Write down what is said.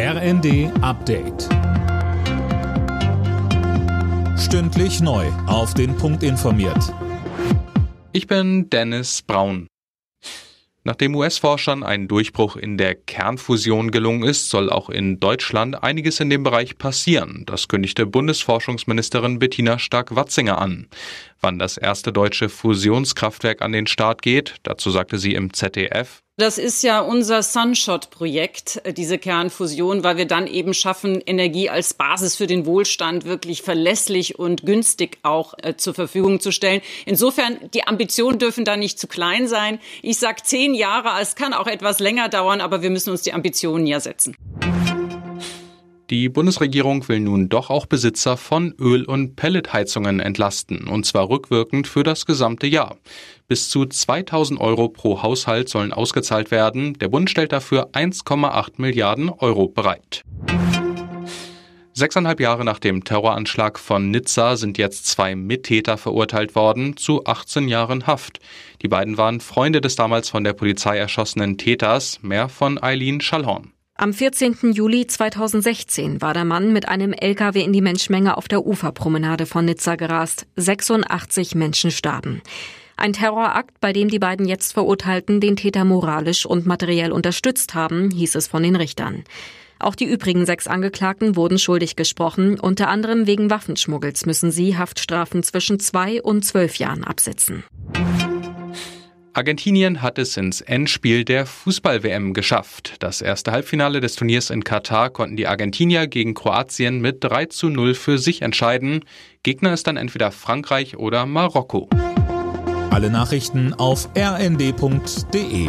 RND Update. Stündlich neu. Auf den Punkt informiert. Ich bin Dennis Braun. Nachdem US-Forschern ein Durchbruch in der Kernfusion gelungen ist, soll auch in Deutschland einiges in dem Bereich passieren. Das kündigte Bundesforschungsministerin Bettina Stark-Watzinger an. Wann das erste deutsche Fusionskraftwerk an den Start geht, dazu sagte sie im ZDF. Das ist ja unser Sunshot-Projekt, äh, diese Kernfusion, weil wir dann eben schaffen, Energie als Basis für den Wohlstand wirklich verlässlich und günstig auch äh, zur Verfügung zu stellen. Insofern, die Ambitionen dürfen da nicht zu klein sein. Ich sage zehn Jahre, es kann auch etwas länger dauern, aber wir müssen uns die Ambitionen ja setzen. Die Bundesregierung will nun doch auch Besitzer von Öl- und Pelletheizungen entlasten, und zwar rückwirkend für das gesamte Jahr. Bis zu 2000 Euro pro Haushalt sollen ausgezahlt werden. Der Bund stellt dafür 1,8 Milliarden Euro bereit. Sechseinhalb Jahre nach dem Terroranschlag von Nizza sind jetzt zwei Mittäter verurteilt worden zu 18 Jahren Haft. Die beiden waren Freunde des damals von der Polizei erschossenen Täters, mehr von Eileen Schallhorn. Am 14. Juli 2016 war der Mann mit einem LKW in die Menschmenge auf der Uferpromenade von Nizza gerast. 86 Menschen starben. Ein Terrorakt, bei dem die beiden jetzt Verurteilten den Täter moralisch und materiell unterstützt haben, hieß es von den Richtern. Auch die übrigen sechs Angeklagten wurden schuldig gesprochen. Unter anderem wegen Waffenschmuggels müssen sie Haftstrafen zwischen zwei und zwölf Jahren absitzen. Argentinien hat es ins Endspiel der Fußball-WM geschafft. Das erste Halbfinale des Turniers in Katar konnten die Argentinier gegen Kroatien mit 3 zu 0 für sich entscheiden. Gegner ist dann entweder Frankreich oder Marokko. Alle Nachrichten auf rnd.de